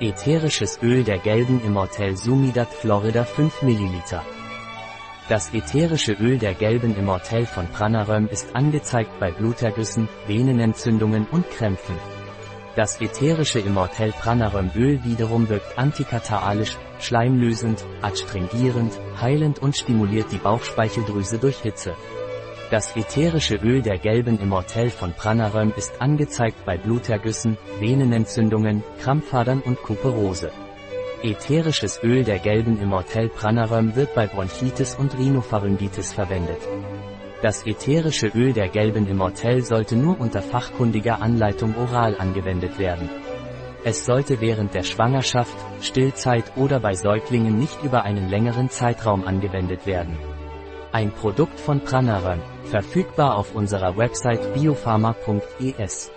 Ätherisches Öl der gelben Immortel Sumidat Florida 5 ml. Das ätherische Öl der gelben Immortel von Pranaröm ist angezeigt bei Blutergüssen, Venenentzündungen und Krämpfen. Das ätherische Immortel Pranaröm Öl wiederum wirkt antikatalisch, schleimlösend, adstringierend, heilend und stimuliert die Bauchspeicheldrüse durch Hitze. Das ätherische Öl der gelben Immortel von Pranaröm ist angezeigt bei Blutergüssen, Venenentzündungen, Krampfadern und Kuperose. Ätherisches Öl der gelben Immortel Pranaröm wird bei Bronchitis und Rhinopharyngitis verwendet. Das ätherische Öl der gelben Immortel sollte nur unter fachkundiger Anleitung oral angewendet werden. Es sollte während der Schwangerschaft, Stillzeit oder bei Säuglingen nicht über einen längeren Zeitraum angewendet werden. Ein Produkt von Pranaran, verfügbar auf unserer Website biopharma.es.